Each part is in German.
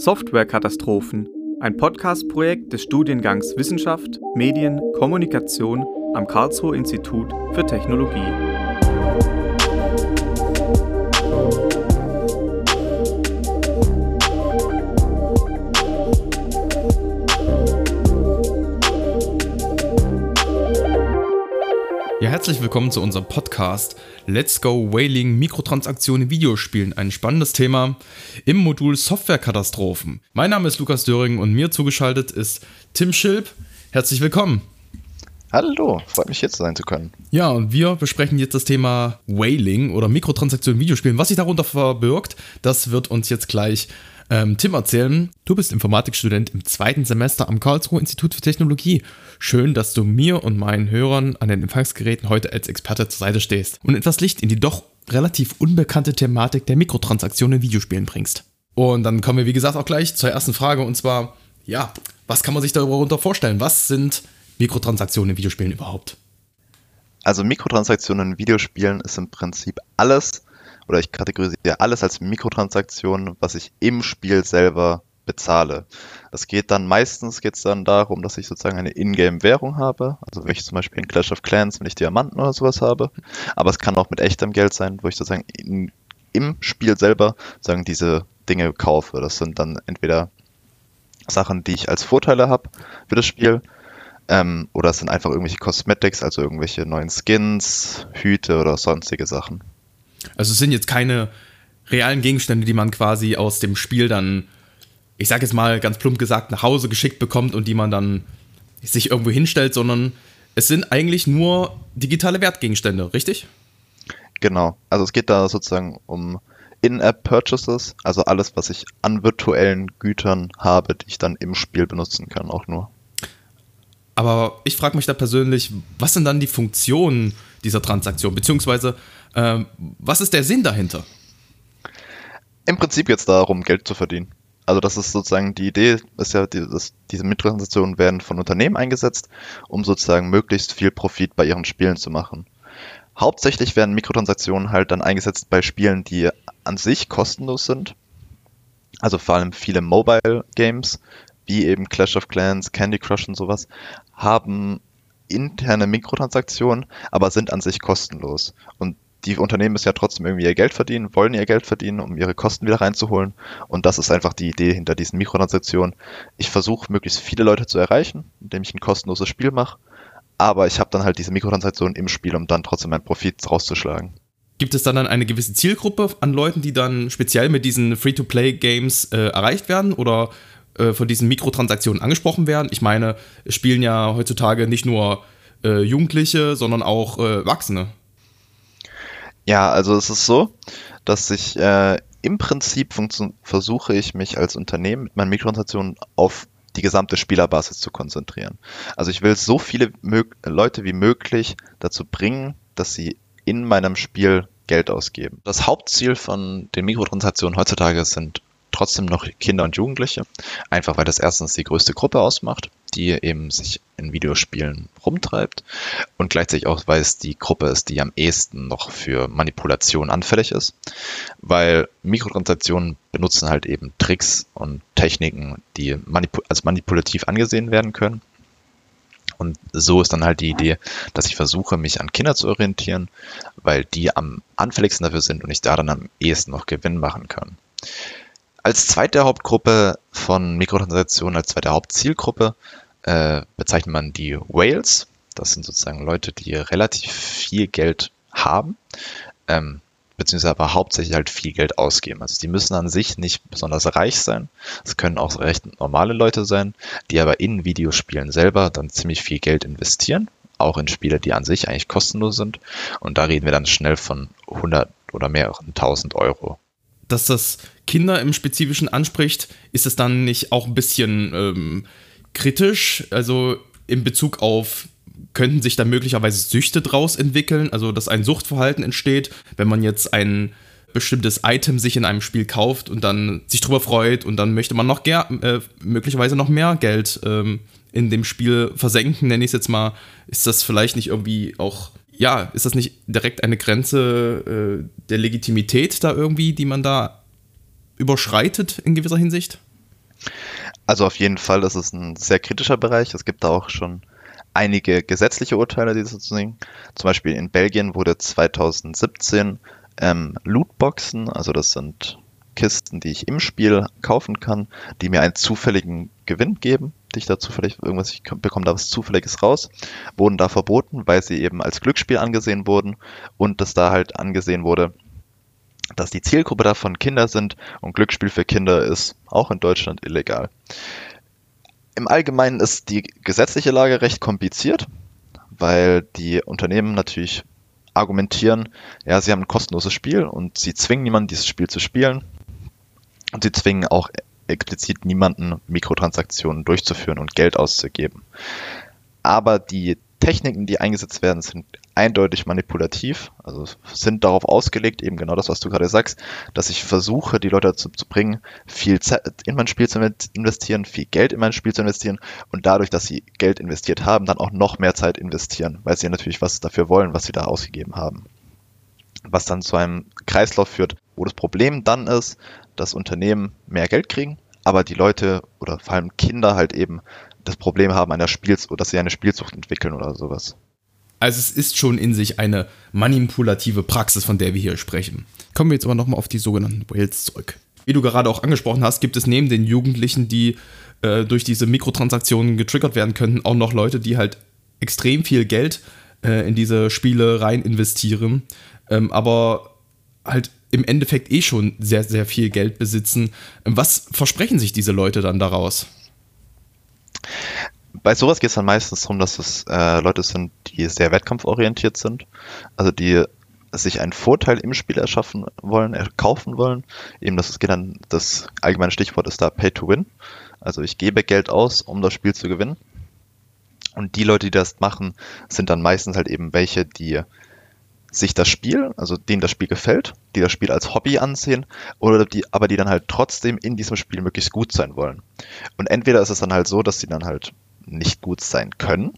Softwarekatastrophen, ein Podcast-Projekt des Studiengangs Wissenschaft, Medien, Kommunikation am Karlsruher Institut für Technologie. Herzlich willkommen zu unserem Podcast Let's Go Whaling Mikrotransaktionen in Videospielen. Ein spannendes Thema im Modul Softwarekatastrophen. Mein Name ist Lukas Döring und mir zugeschaltet ist Tim Schilp. Herzlich willkommen. Hallo, freut mich hier sein zu können. Ja, und wir besprechen jetzt das Thema Whaling oder Mikrotransaktionen in Videospielen. Was sich darunter verbirgt, das wird uns jetzt gleich ähm, Tim erzählen. Du bist Informatikstudent im zweiten Semester am Karlsruher Institut für Technologie. Schön, dass du mir und meinen Hörern an den Empfangsgeräten heute als Experte zur Seite stehst und etwas Licht in die doch relativ unbekannte Thematik der Mikrotransaktionen in Videospielen bringst. Und dann kommen wir, wie gesagt, auch gleich zur ersten Frage und zwar, ja, was kann man sich darunter vorstellen? Was sind Mikrotransaktionen in Videospielen überhaupt? Also Mikrotransaktionen in Videospielen ist im Prinzip alles, oder ich kategorisiere alles als Mikrotransaktionen, was ich im Spiel selber bezahle. Es geht dann meistens geht's dann darum, dass ich sozusagen eine Ingame-Währung habe. Also wenn ich zum Beispiel in Clash of Clans, wenn ich Diamanten oder sowas habe. Aber es kann auch mit echtem Geld sein, wo ich sozusagen in, im Spiel selber sagen diese Dinge kaufe. Das sind dann entweder Sachen, die ich als Vorteile habe für das Spiel. Ähm, oder es sind einfach irgendwelche Cosmetics, also irgendwelche neuen Skins, Hüte oder sonstige Sachen. Also es sind jetzt keine realen Gegenstände, die man quasi aus dem Spiel dann, ich sag jetzt mal ganz plump gesagt, nach Hause geschickt bekommt und die man dann sich irgendwo hinstellt, sondern es sind eigentlich nur digitale Wertgegenstände, richtig? Genau. Also es geht da sozusagen um In-App-Purchases, also alles, was ich an virtuellen Gütern habe, die ich dann im Spiel benutzen kann, auch nur. Aber ich frage mich da persönlich, was sind dann die Funktionen dieser Transaktion? Beziehungsweise, ähm, was ist der Sinn dahinter? Im Prinzip geht es darum, Geld zu verdienen. Also das ist sozusagen die Idee, ist ja, die, dass diese Mikrotransaktionen werden von Unternehmen eingesetzt, um sozusagen möglichst viel Profit bei ihren Spielen zu machen. Hauptsächlich werden Mikrotransaktionen halt dann eingesetzt bei Spielen, die an sich kostenlos sind. Also vor allem viele Mobile Games, wie eben Clash of Clans, Candy Crush und sowas, haben interne Mikrotransaktionen, aber sind an sich kostenlos. Und die Unternehmen müssen ja trotzdem irgendwie ihr Geld verdienen, wollen ihr Geld verdienen, um ihre Kosten wieder reinzuholen. Und das ist einfach die Idee hinter diesen Mikrotransaktionen. Ich versuche, möglichst viele Leute zu erreichen, indem ich ein kostenloses Spiel mache. Aber ich habe dann halt diese Mikrotransaktionen im Spiel, um dann trotzdem meinen Profit rauszuschlagen. Gibt es dann, dann eine gewisse Zielgruppe an Leuten, die dann speziell mit diesen Free-to-Play-Games äh, erreicht werden? Oder äh, von diesen Mikrotransaktionen angesprochen werden. Ich meine, es spielen ja heutzutage nicht nur äh, Jugendliche, sondern auch äh, Erwachsene. Ja, also es ist so, dass ich äh, im Prinzip versuche ich mich als Unternehmen mit meinen Mikrotransaktionen auf die gesamte Spielerbasis zu konzentrieren. Also ich will so viele Leute wie möglich dazu bringen, dass sie in meinem Spiel Geld ausgeben. Das Hauptziel von den Mikrotransaktionen heutzutage sind trotzdem noch Kinder und Jugendliche, einfach weil das erstens die größte Gruppe ausmacht, die eben sich in Videospielen rumtreibt und gleichzeitig auch, weil es die Gruppe ist, die am ehesten noch für Manipulation anfällig ist, weil Mikrotransaktionen benutzen halt eben Tricks und Techniken, die manipul als manipulativ angesehen werden können. Und so ist dann halt die Idee, dass ich versuche, mich an Kinder zu orientieren, weil die am anfälligsten dafür sind und ich da dann am ehesten noch Gewinn machen kann. Als zweite Hauptgruppe von Mikrotransaktionen, als zweite Hauptzielgruppe äh, bezeichnet man die Whales. Das sind sozusagen Leute, die relativ viel Geld haben, ähm, beziehungsweise aber hauptsächlich halt viel Geld ausgeben. Also die müssen an sich nicht besonders reich sein. Es können auch recht normale Leute sein, die aber in Videospielen selber dann ziemlich viel Geld investieren. Auch in Spiele, die an sich eigentlich kostenlos sind. Und da reden wir dann schnell von 100 oder mehreren tausend Euro dass das Kinder im Spezifischen anspricht, ist es dann nicht auch ein bisschen ähm, kritisch? Also in Bezug auf, könnten sich da möglicherweise Süchte draus entwickeln? Also, dass ein Suchtverhalten entsteht, wenn man jetzt ein bestimmtes Item sich in einem Spiel kauft und dann sich drüber freut und dann möchte man noch äh, möglicherweise noch mehr Geld ähm, in dem Spiel versenken, nenne ich es jetzt mal. Ist das vielleicht nicht irgendwie auch ja, ist das nicht direkt eine Grenze äh, der Legitimität da irgendwie, die man da überschreitet in gewisser Hinsicht? Also auf jeden Fall, ist ein sehr kritischer Bereich. Es gibt da auch schon einige gesetzliche Urteile, die sozusagen, zum Beispiel in Belgien wurde 2017 ähm, Lootboxen, also das sind Kisten, die ich im Spiel kaufen kann, die mir einen zufälligen Gewinn geben, die ich da zufällig irgendwas, ich bekomme da was Zufälliges raus, wurden da verboten, weil sie eben als Glücksspiel angesehen wurden und dass da halt angesehen wurde, dass die Zielgruppe davon Kinder sind und Glücksspiel für Kinder ist auch in Deutschland illegal. Im Allgemeinen ist die gesetzliche Lage recht kompliziert, weil die Unternehmen natürlich argumentieren, ja, sie haben ein kostenloses Spiel und sie zwingen niemanden, dieses Spiel zu spielen. Und sie zwingen auch explizit niemanden, Mikrotransaktionen durchzuführen und Geld auszugeben. Aber die Techniken, die eingesetzt werden, sind eindeutig manipulativ, also sind darauf ausgelegt, eben genau das, was du gerade sagst, dass ich versuche, die Leute dazu zu bringen, viel Zeit in mein Spiel zu investieren, viel Geld in mein Spiel zu investieren und dadurch, dass sie Geld investiert haben, dann auch noch mehr Zeit investieren, weil sie natürlich was dafür wollen, was sie da ausgegeben haben. Was dann zu einem Kreislauf führt, wo das Problem dann ist, dass Unternehmen mehr Geld kriegen, aber die Leute oder vor allem Kinder halt eben das Problem haben, einer Spiels dass sie eine Spielsucht entwickeln oder sowas. Also es ist schon in sich eine manipulative Praxis, von der wir hier sprechen. Kommen wir jetzt aber nochmal auf die sogenannten Whales zurück. Wie du gerade auch angesprochen hast, gibt es neben den Jugendlichen, die äh, durch diese Mikrotransaktionen getriggert werden könnten, auch noch Leute, die halt extrem viel Geld äh, in diese Spiele rein investieren, ähm, aber halt im Endeffekt eh schon sehr, sehr viel Geld besitzen. Was versprechen sich diese Leute dann daraus? Bei sowas geht es dann meistens darum, dass es äh, Leute sind, die sehr wettkampforientiert sind, also die sich einen Vorteil im Spiel erschaffen wollen, erkaufen wollen. Eben das geht dann, das allgemeine Stichwort ist da Pay to Win. Also ich gebe Geld aus, um das Spiel zu gewinnen. Und die Leute, die das machen, sind dann meistens halt eben welche, die sich das Spiel, also denen das Spiel gefällt, die das Spiel als Hobby ansehen, oder die, aber die dann halt trotzdem in diesem Spiel möglichst gut sein wollen. Und entweder ist es dann halt so, dass sie dann halt nicht gut sein können,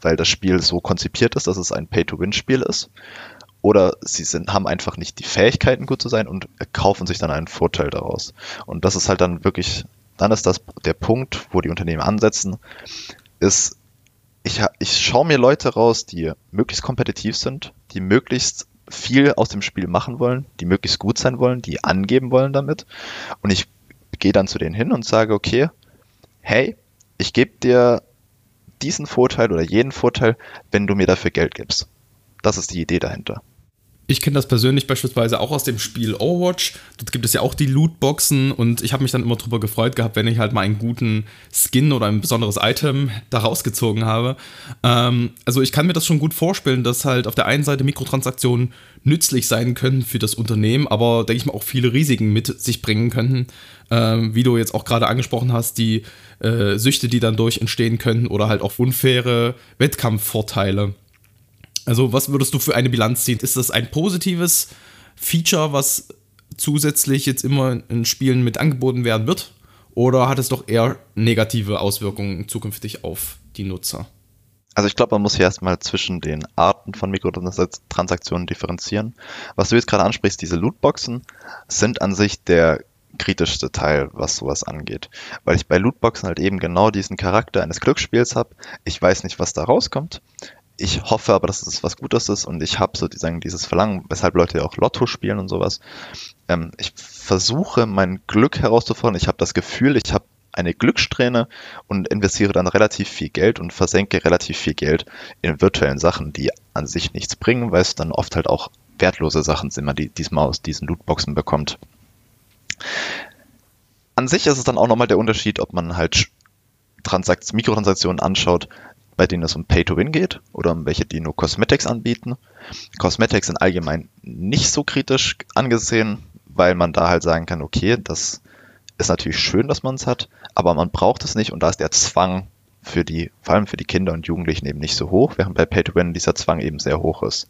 weil das Spiel so konzipiert ist, dass es ein Pay-to-Win-Spiel ist, oder sie sind, haben einfach nicht die Fähigkeiten, gut zu sein und kaufen sich dann einen Vorteil daraus. Und das ist halt dann wirklich, dann ist das der Punkt, wo die Unternehmen ansetzen, ist, ich, ich schaue mir Leute raus, die möglichst kompetitiv sind, die möglichst viel aus dem Spiel machen wollen, die möglichst gut sein wollen, die angeben wollen damit. Und ich gehe dann zu denen hin und sage, okay, hey, ich gebe dir diesen Vorteil oder jeden Vorteil, wenn du mir dafür Geld gibst. Das ist die Idee dahinter. Ich kenne das persönlich beispielsweise auch aus dem Spiel Overwatch. Dort gibt es ja auch die Lootboxen und ich habe mich dann immer drüber gefreut gehabt, wenn ich halt mal einen guten Skin oder ein besonderes Item da rausgezogen habe. Ähm, also ich kann mir das schon gut vorstellen, dass halt auf der einen Seite Mikrotransaktionen nützlich sein können für das Unternehmen, aber denke ich mal auch viele Risiken mit sich bringen könnten. Ähm, wie du jetzt auch gerade angesprochen hast, die äh, Süchte, die dann durch entstehen könnten oder halt auch unfaire Wettkampfvorteile. Also, was würdest du für eine Bilanz ziehen? Ist das ein positives Feature, was zusätzlich jetzt immer in Spielen mit angeboten werden wird? Oder hat es doch eher negative Auswirkungen zukünftig auf die Nutzer? Also ich glaube, man muss hier erstmal zwischen den Arten von Mikrotransaktionen differenzieren. Was du jetzt gerade ansprichst, diese Lootboxen, sind an sich der kritischste Teil, was sowas angeht. Weil ich bei Lootboxen halt eben genau diesen Charakter eines Glücksspiels habe. Ich weiß nicht, was da rauskommt ich hoffe aber, dass es was Gutes ist und ich habe sozusagen dieses Verlangen, weshalb Leute ja auch Lotto spielen und sowas. Ähm, ich versuche mein Glück herauszufordern. Ich habe das Gefühl, ich habe eine Glückssträhne und investiere dann relativ viel Geld und versenke relativ viel Geld in virtuellen Sachen, die an sich nichts bringen, weil es dann oft halt auch wertlose Sachen sind, die diesmal aus diesen Lootboxen bekommt. An sich ist es dann auch nochmal der Unterschied, ob man halt Transakt Mikrotransaktionen anschaut, bei denen es um Pay-to-Win geht oder um welche, die nur Cosmetics anbieten. Cosmetics sind allgemein nicht so kritisch angesehen, weil man da halt sagen kann, okay, das ist natürlich schön, dass man es hat, aber man braucht es nicht und da ist der Zwang für die, vor allem für die Kinder und Jugendlichen eben nicht so hoch, während bei Pay-to-Win dieser Zwang eben sehr hoch ist.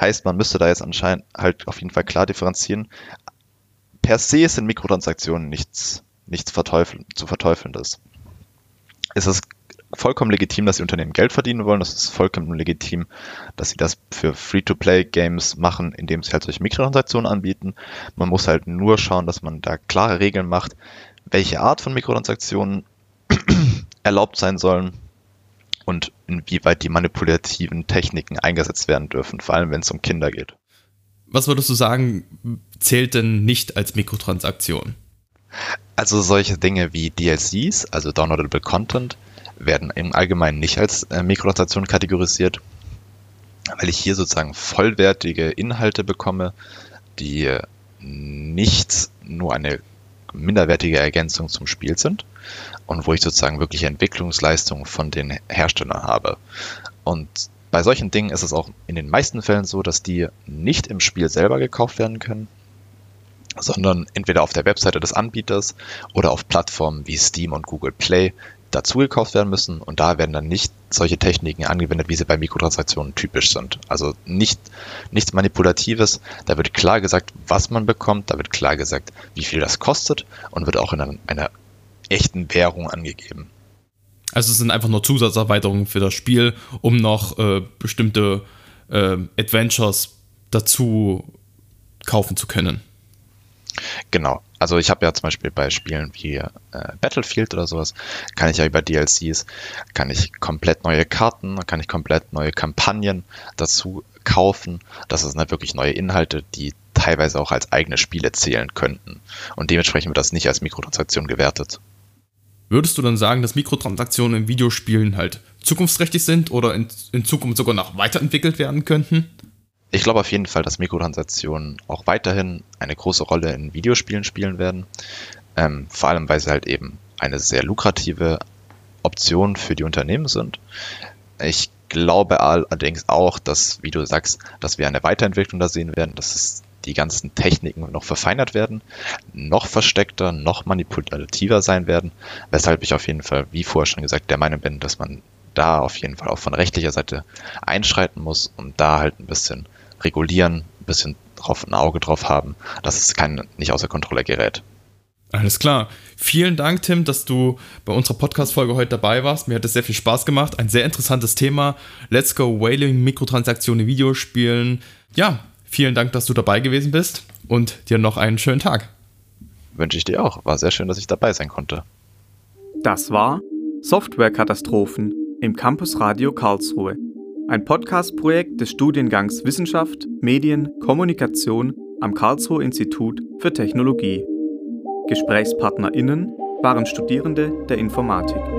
Heißt, man müsste da jetzt anscheinend halt auf jeden Fall klar differenzieren. Per se sind Mikrotransaktionen nichts, nichts verteufeln, zu verteufelndes. Es ist vollkommen legitim, dass die Unternehmen Geld verdienen wollen. Das ist vollkommen legitim, dass sie das für Free-to-Play-Games machen, indem sie halt solche Mikrotransaktionen anbieten. Man muss halt nur schauen, dass man da klare Regeln macht, welche Art von Mikrotransaktionen erlaubt sein sollen und inwieweit die manipulativen Techniken eingesetzt werden dürfen, vor allem wenn es um Kinder geht. Was würdest du sagen, zählt denn nicht als Mikrotransaktion? Also solche Dinge wie DLCs, also Downloadable Content, werden im Allgemeinen nicht als äh, Mikrotransaktion kategorisiert, weil ich hier sozusagen vollwertige Inhalte bekomme, die nicht nur eine minderwertige Ergänzung zum Spiel sind und wo ich sozusagen wirklich Entwicklungsleistungen von den Herstellern habe. Und bei solchen Dingen ist es auch in den meisten Fällen so, dass die nicht im Spiel selber gekauft werden können, sondern entweder auf der Webseite des Anbieters oder auf Plattformen wie Steam und Google Play dazugekauft werden müssen und da werden dann nicht solche Techniken angewendet, wie sie bei Mikrotransaktionen typisch sind. Also nicht, nichts Manipulatives, da wird klar gesagt, was man bekommt, da wird klar gesagt, wie viel das kostet und wird auch in einer, einer echten Währung angegeben. Also es sind einfach nur Zusatzerweiterungen für das Spiel, um noch äh, bestimmte äh, Adventures dazu kaufen zu können. Genau. Also ich habe ja zum Beispiel bei Spielen wie äh, Battlefield oder sowas, kann ich ja über DLCs, kann ich komplett neue Karten, kann ich komplett neue Kampagnen dazu kaufen. Das sind halt wirklich neue Inhalte, die teilweise auch als eigene Spiele zählen könnten. Und dementsprechend wird das nicht als Mikrotransaktion gewertet. Würdest du dann sagen, dass Mikrotransaktionen in Videospielen halt zukunftsträchtig sind oder in, in Zukunft sogar noch weiterentwickelt werden könnten? Ich glaube auf jeden Fall, dass Mikrotransaktionen auch weiterhin eine große Rolle in Videospielen spielen werden. Ähm, vor allem, weil sie halt eben eine sehr lukrative Option für die Unternehmen sind. Ich glaube allerdings auch, dass, wie du sagst, dass wir eine Weiterentwicklung da sehen werden, dass die ganzen Techniken noch verfeinert werden, noch versteckter, noch manipulativer sein werden, weshalb ich auf jeden Fall, wie vorher schon gesagt, der Meinung bin, dass man da auf jeden Fall auch von rechtlicher Seite einschreiten muss und da halt ein bisschen regulieren, ein bisschen drauf ein Auge drauf haben, dass es kein nicht außer Kontrolle gerät. Alles klar. Vielen Dank, Tim, dass du bei unserer Podcast-Folge heute dabei warst. Mir hat es sehr viel Spaß gemacht. Ein sehr interessantes Thema. Let's Go Whaling, Mikrotransaktionen in Videospielen. Ja, vielen Dank, dass du dabei gewesen bist und dir noch einen schönen Tag. Wünsche ich dir auch. War sehr schön, dass ich dabei sein konnte. Das war Softwarekatastrophen im Campus Radio Karlsruhe. Ein Podcast-Projekt des Studiengangs Wissenschaft, Medien, Kommunikation am Karlsruher Institut für Technologie. GesprächspartnerInnen waren Studierende der Informatik.